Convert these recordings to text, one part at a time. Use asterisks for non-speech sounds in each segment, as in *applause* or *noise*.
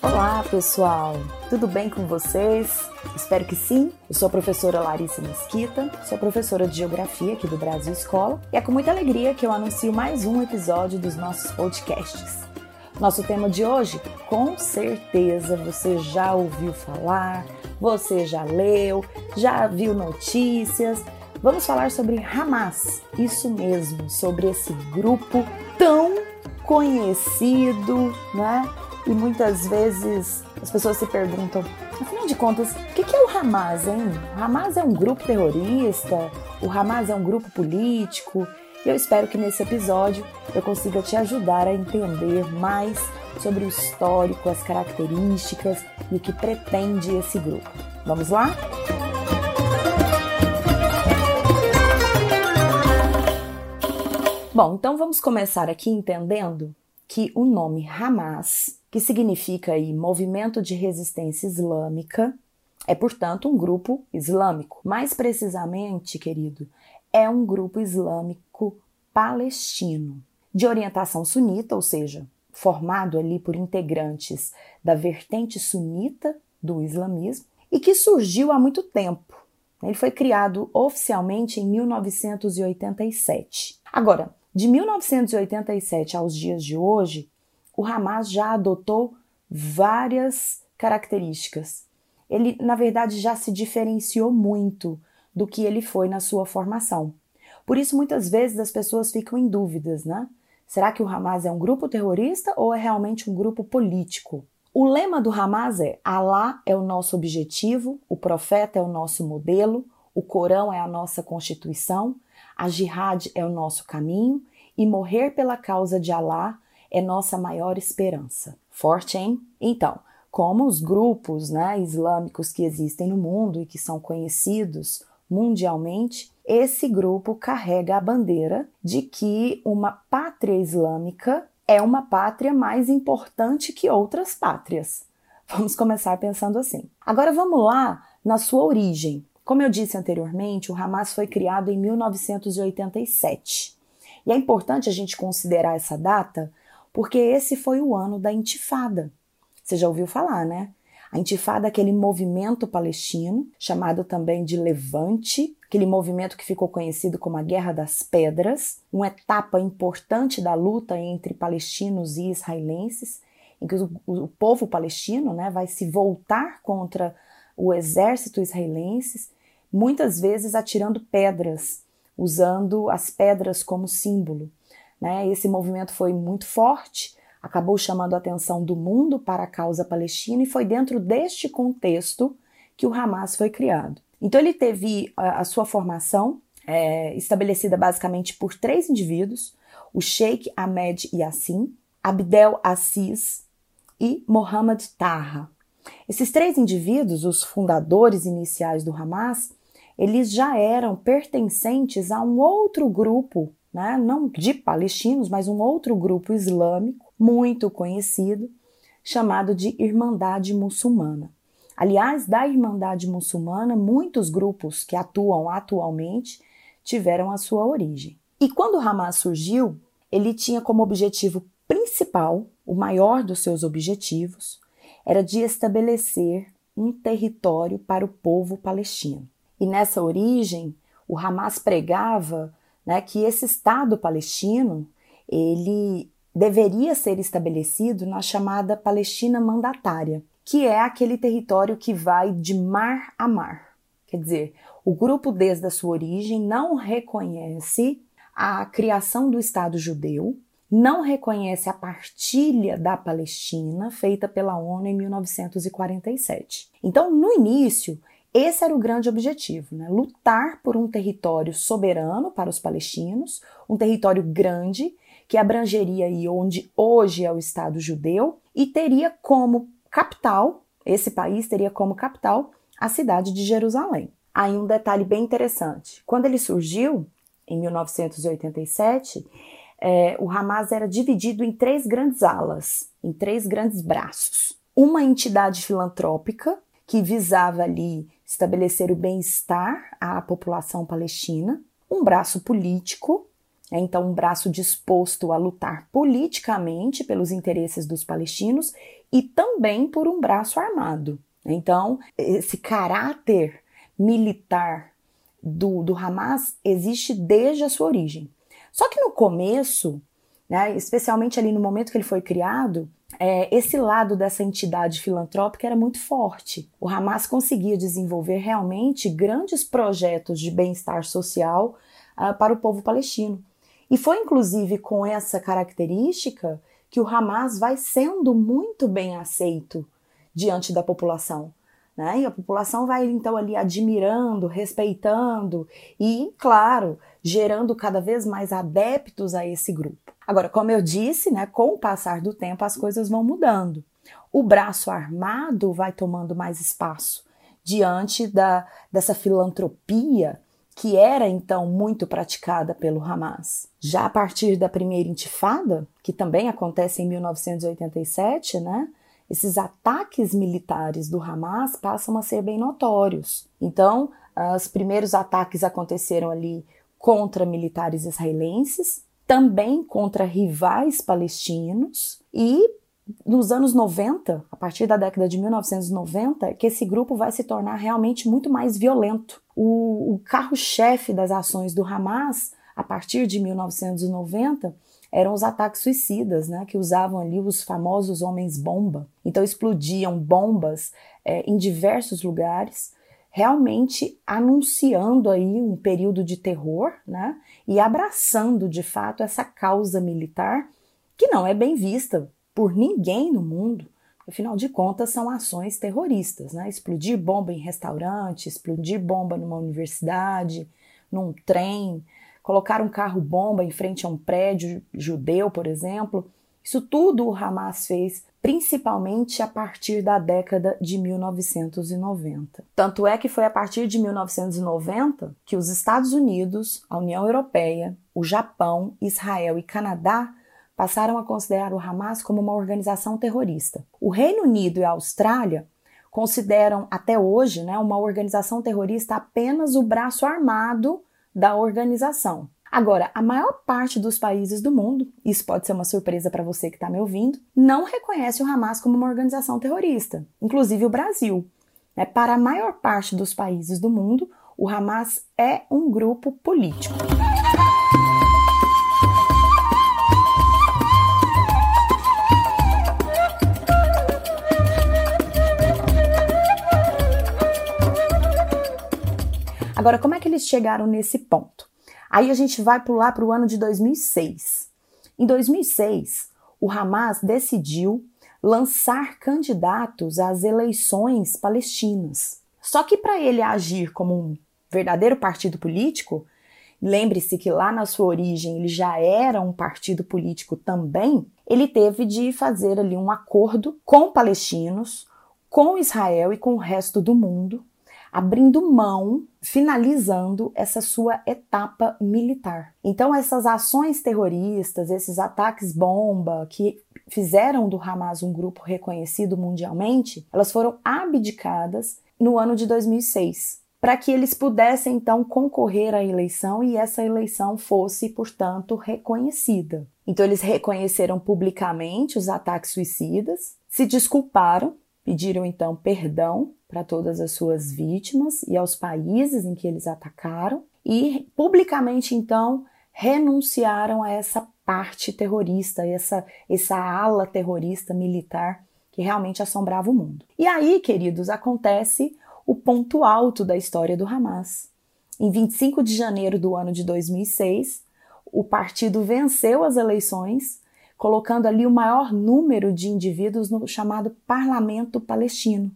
Olá, pessoal! Tudo bem com vocês? Espero que sim. Eu sou a professora Larissa Mesquita, sou professora de Geografia aqui do Brasil Escola e é com muita alegria que eu anuncio mais um episódio dos nossos podcasts. Nosso tema de hoje, com certeza você já ouviu falar, você já leu, já viu notícias. Vamos falar sobre Hamas, isso mesmo, sobre esse grupo tão conhecido, né? E muitas vezes as pessoas se perguntam, afinal de contas, o que é o Hamas, hein? O Hamas é um grupo terrorista? O Hamas é um grupo político? E eu espero que nesse episódio eu consiga te ajudar a entender mais sobre o histórico, as características e o que pretende esse grupo. Vamos lá? Bom, então vamos começar aqui entendendo que o nome Hamas que significa aí Movimento de Resistência Islâmica, é, portanto, um grupo islâmico. Mais precisamente, querido, é um grupo islâmico palestino, de orientação sunita, ou seja, formado ali por integrantes da vertente sunita do islamismo e que surgiu há muito tempo. Ele foi criado oficialmente em 1987. Agora, de 1987 aos dias de hoje, o Hamas já adotou várias características. Ele, na verdade, já se diferenciou muito do que ele foi na sua formação. Por isso, muitas vezes as pessoas ficam em dúvidas, né? Será que o Hamas é um grupo terrorista ou é realmente um grupo político? O lema do Hamas é: Alá é o nosso objetivo, o profeta é o nosso modelo, o Corão é a nossa constituição, a jihad é o nosso caminho e morrer pela causa de Alá é nossa maior esperança. Forte, hein? Então, como os grupos né, islâmicos que existem no mundo e que são conhecidos mundialmente, esse grupo carrega a bandeira de que uma pátria islâmica é uma pátria mais importante que outras pátrias. *laughs* Vamos começar pensando assim. Agora vamos lá na sua origem. Como eu disse anteriormente, o Hamas foi criado em 1987. E é importante a gente considerar essa data porque esse foi o ano da Intifada. Você já ouviu falar, né? A Intifada é aquele movimento palestino, chamado também de Levante, aquele movimento que ficou conhecido como a Guerra das Pedras, uma etapa importante da luta entre palestinos e israelenses, em que o, o povo palestino né, vai se voltar contra o exército israelense, muitas vezes atirando pedras, usando as pedras como símbolo. Né? Esse movimento foi muito forte, acabou chamando a atenção do mundo para a causa palestina e foi dentro deste contexto que o Hamas foi criado. Então ele teve a, sua formação é, estabelecida basicamente por três indivíduos: o Sheikh Ahmed Yassin, Abdel Aziz e Mohammed Taha. Esses três indivíduos, os fundadores iniciais do Hamas, eles já eram pertencentes a um outro grupo né, não de palestinos, mas um outro grupo islâmico muito conhecido, chamado de Irmandade Muçulmana. Aliás, da Irmandade Muçulmana, muitos grupos que atuam atualmente tiveram a sua origem. E quando o Hamas surgiu, ele tinha como objetivo principal, o maior dos seus objetivos, era de estabelecer um território para o povo palestino. E nessa origem, o Hamas pregava né, que esse Estado palestino ele deveria ser estabelecido na chamada Palestina mandatária, que é aquele território que vai de mar a mar. Quer dizer, o grupo desde a sua origem não reconhece a criação do Estado judeu, não reconhece a partilha da Palestina feita pela ONU em 1947. Então, no início, esse era o grande objetivo, né? lutar por um território soberano para os palestinos, um território grande que abrangeria aí onde hoje é o Estado judeu e teria como capital, esse país teria como capital a cidade de Jerusalém. Aí um detalhe bem interessante: quando ele surgiu, em 1987, é, o Hamas era dividido em três grandes alas, em três grandes braços. Uma entidade filantrópica que visava ali estabelecer o bem-estar à população palestina, um braço político, né, então um braço disposto a lutar politicamente pelos interesses dos palestinos e também por um braço armado. Então, esse caráter militar do, do Hamas existe desde a sua origem. Só que no começo, né, especialmente ali no momento que ele foi criado, é, esse lado dessa entidade filantrópica era muito forte. O Hamas conseguia desenvolver realmente grandes projetos de bem-estar social uh, para o povo palestino. E foi inclusive com essa característica que o Hamas vai sendo muito bem aceito diante da população. Né? E a população vai então ali admirando, respeitando e, claro, gerando cada vez mais adeptos a esse grupo. Agora, como eu disse, né, com o passar do tempo as coisas vão mudando. O braço armado vai tomando mais espaço diante da, dessa filantropia que era então muito praticada pelo Hamas. Já a partir da primeira intifada, que também acontece em 1987, né? Esses ataques militares do Hamas passam a ser bem notórios. Então, os primeiros ataques aconteceram ali contra militares israelenses, também contra rivais palestinos e nos anos 90, a partir da década de 1990, que esse grupo vai se tornar realmente muito mais violento. O, o carro-chefe das ações do Hamas, a partir de 1990, eram os ataques suicidas, né, que usavam ali os famosos homens-bomba. Então explodiam bombas é, em diversos lugares, realmente anunciando aí um período de terror, né, e abraçando de fato essa causa militar que não é bem vista por ninguém no mundo. Afinal de contas, são ações terroristas, né? Explodir bomba em restaurante, explodir bomba numa universidade, num trem, colocar um carro-bomba em frente a um prédio judeu, por exemplo. Isso tudo o Hamas fez, principalmente a partir da década de 1990. Tanto é que foi a partir de 1990 que os Estados Unidos, a União Europeia, o Japão, Israel e Canadá passaram a considerar o Hamas como uma organização terrorista. O Reino Unido e a Austrália consideram até hoje né, uma organização terrorista apenas o braço armado da organização. Agora, a maior parte dos países do mundo, isso pode ser uma surpresa para você que está me ouvindo, não reconhece o Hamas como uma organização terrorista, inclusive o Brasil. Né? Para a maior parte dos países do mundo, o Hamas é um grupo político. Agora, como é que eles chegaram nesse ponto? Aí a gente vai pular para o ano de 2006. Em 2006, o Hamas decidiu lançar candidatos às eleições palestinas. Só que para ele agir como um verdadeiro partido político, lembre-se que lá na sua origem ele já era um partido político também, ele teve de fazer ali um acordo com palestinos, com Israel e com o resto do mundo abrindo mão, finalizando essa sua etapa militar. Então, essas ações terroristas, esses ataques bomba que fizeram do Hamas um grupo reconhecido mundialmente, elas foram abdicadas no ano de 2006, para que eles pudessem então concorrer à eleição e essa eleição fosse, portanto, reconhecida. Então, eles reconheceram publicamente os ataques suicidas, se desculparam, pediram então perdão para todas as suas vítimas e aos países em que eles atacaram e publicamente então renunciaram a essa parte terrorista, essa essa ala terrorista militar que realmente assombrava o mundo. E aí, queridos, acontece o ponto alto da história do Hamas. Em 25 de janeiro do ano de 2006, o partido venceu as eleições, colocando ali o maior número de indivíduos no chamado Parlamento Palestino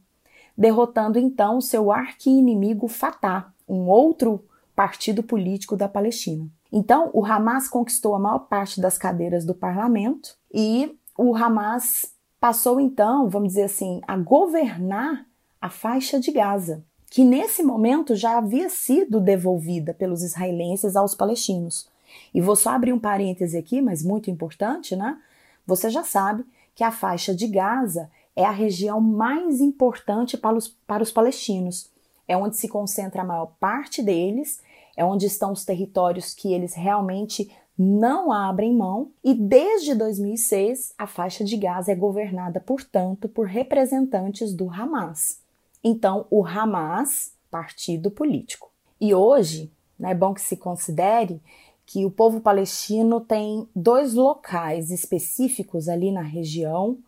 derrotando então seu arqui-inimigo Fatah, um outro partido político da Palestina. Então, o Hamas conquistou a maior parte das cadeiras do parlamento e o Hamas passou então, vamos dizer assim, a governar a faixa de Gaza, que nesse momento já havia sido devolvida pelos israelenses aos palestinos. E vou só abrir um parêntese aqui, mas muito importante, né? Você já sabe que a faixa de Gaza é a região mais importante para os, para os palestinos. é onde se concentra a maior parte deles, é onde estão os territórios que eles realmente não abrem mão, e desde 2006 a faixa de Gaza é governada, portanto, por representantes do Hamas. Então, o Hamas, partido político. E hoje, né, é bom que se considere que o povo palestino tem dois locais específicos ali na região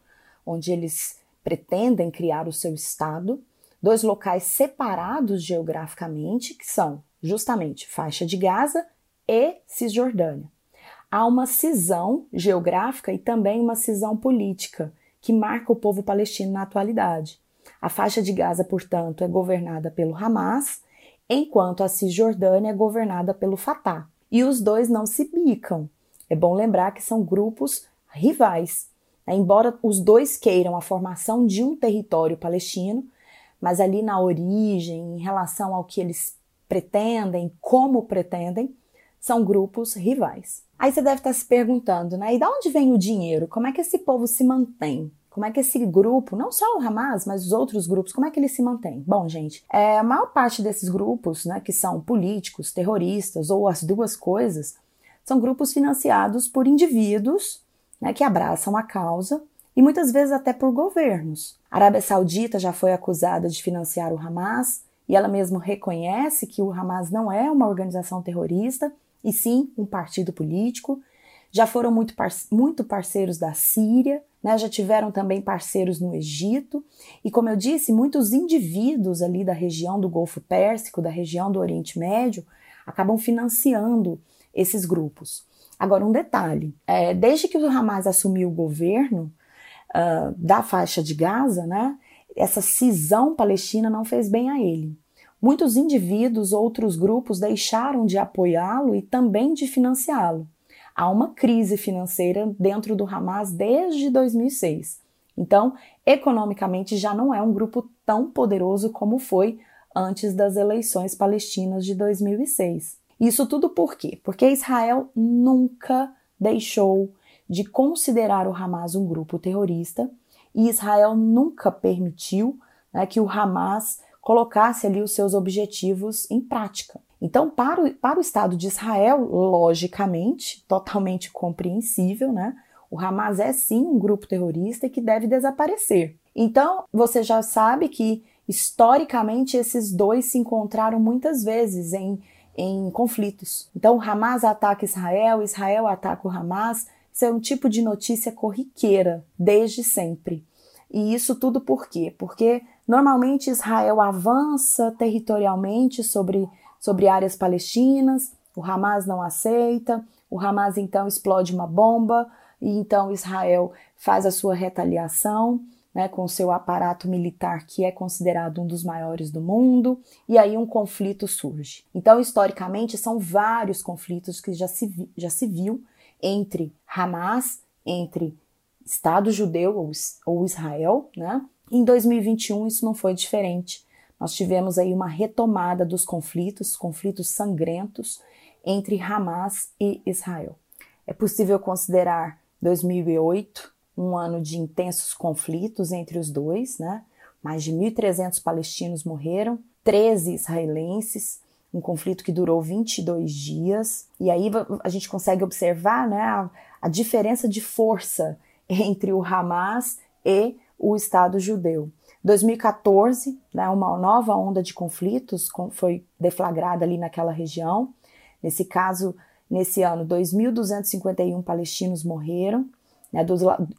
onde eles pretendem criar o seu estado, dois locais separados geograficamente, que são justamente faixa de Gaza e Cisjordânia. Há uma cisão geográfica e também uma cisão política que marca o povo palestino na atualidade. A faixa de Gaza, portanto, é governada pelo Hamas, enquanto a Cisjordânia é governada pelo Fatah. E os dois não se bicam. É bom lembrar que são grupos rivais. Embora os dois queiram a formação de um território palestino, mas ali na origem, em relação ao que eles pretendem, como pretendem, são grupos rivais. Aí você deve estar se perguntando, né? E de onde vem o dinheiro? Como é que esse povo se mantém? Como é que esse grupo, não só o Hamas, mas os outros grupos, como é que eles se mantêm? Bom, gente, é, a maior parte desses grupos, né, que são políticos, terroristas ou as duas coisas, são grupos financiados por indivíduos né, que abraçam a causa e muitas vezes até por governos. A Arábia Saudita já foi acusada de financiar o Hamas e ela mesma reconhece que o Hamas não é uma organização terrorista e sim um partido político já foram muito, par muito parceiros da Síria, né? já tiveram também parceiros no Egito, e como eu disse, muitos indivíduos ali da região do Golfo Pérsico, da região do Oriente Médio, acabam financiando esses grupos. Agora, um detalhe: é, desde que o Hamas assumiu o governo uh, da faixa de Gaza, né, essa cisão palestina não fez bem a ele. Muitos indivíduos, outros grupos deixaram de apoiá-lo e também de financiá-lo há uma crise financeira dentro do Hamas desde 2006. Então, economicamente, já não é um grupo tão poderoso como foi antes das eleições palestinas de 2006. Isso tudo por quê? Porque Israel nunca deixou de considerar o Hamas um grupo terrorista e Israel nunca permitiu né, que o Hamas colocasse ali os seus objetivos em prática. Então, para o, para o Estado de Israel, logicamente, totalmente compreensível, né? O Hamas é sim um grupo terrorista que deve desaparecer. Então, você já sabe que historicamente esses dois se encontraram muitas vezes em, em conflitos. Então, Hamas ataca Israel, Israel ataca o Hamas. Isso é um tipo de notícia corriqueira desde sempre. E isso tudo por quê? Porque normalmente Israel avança territorialmente sobre sobre áreas palestinas, o Hamas não aceita, o Hamas então explode uma bomba e então Israel faz a sua retaliação. Né, com seu aparato militar que é considerado um dos maiores do mundo, e aí um conflito surge. Então, historicamente, são vários conflitos que já se, já se viu entre Hamas, entre Estado judeu ou, ou Israel. Né? Em 2021, isso não foi diferente. Nós tivemos aí uma retomada dos conflitos, conflitos sangrentos entre Hamas e Israel. É possível considerar 2008 um ano de intensos conflitos entre os dois, né? Mais de 1.300 palestinos morreram, 13 israelenses, um conflito que durou 22 dias. E aí a gente consegue observar né, a, a diferença de força *laughs* entre o Hamas e o Estado judeu. 2014, né, uma nova onda de conflitos foi deflagrada ali naquela região. Nesse caso, nesse ano, 2.251 palestinos morreram, né,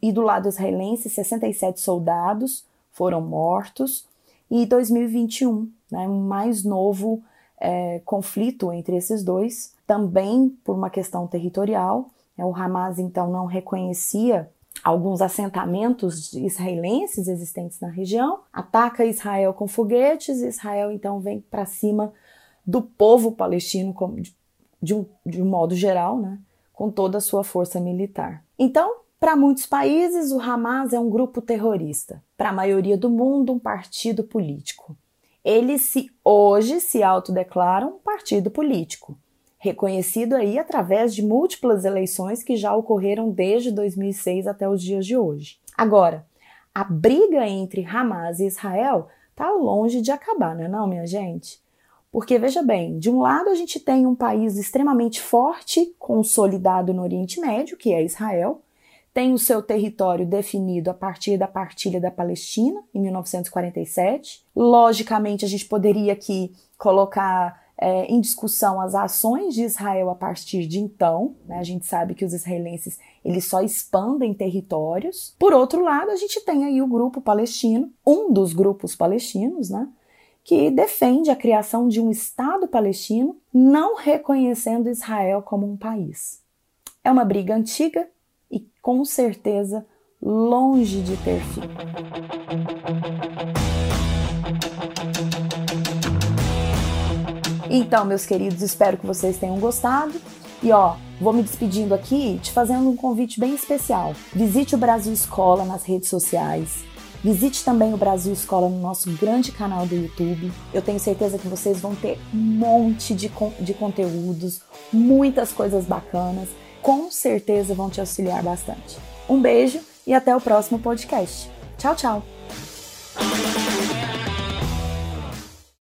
e do lado israelense, 67 soldados foram mortos. E 2021, né, um mais novo é, conflito entre esses dois, também por uma questão territorial. Né, o Hamas, então, não reconhecia alguns assentamentos israelenses existentes na região, ataca Israel com foguetes, Israel então vem para cima do povo palestino de, de, um, de um modo geral, né, com toda a sua força militar. Então, para muitos países, o Hamas é um grupo terrorista. Para a maioria do mundo, um partido político. Eles se hoje se autodeclaram um partido político reconhecido aí através de múltiplas eleições que já ocorreram desde 2006 até os dias de hoje. Agora, a briga entre Hamas e Israel está tá longe de acabar, não é não, minha gente? Porque veja bem, de um lado a gente tem um país extremamente forte, consolidado no Oriente Médio, que é Israel, tem o seu território definido a partir da partilha da Palestina, em 1947. Logicamente, a gente poderia aqui colocar é, em discussão as ações de Israel a partir de então. Né? A gente sabe que os israelenses eles só expandem territórios. Por outro lado, a gente tem aí o grupo palestino, um dos grupos palestinos, né? que defende a criação de um Estado palestino, não reconhecendo Israel como um país. É uma briga antiga e, com certeza, longe de ter fim. Então, meus queridos, espero que vocês tenham gostado. E ó, vou me despedindo aqui te fazendo um convite bem especial. Visite o Brasil Escola nas redes sociais. Visite também o Brasil Escola no nosso grande canal do YouTube. Eu tenho certeza que vocês vão ter um monte de, de conteúdos, muitas coisas bacanas. Com certeza vão te auxiliar bastante. Um beijo e até o próximo podcast. Tchau, tchau!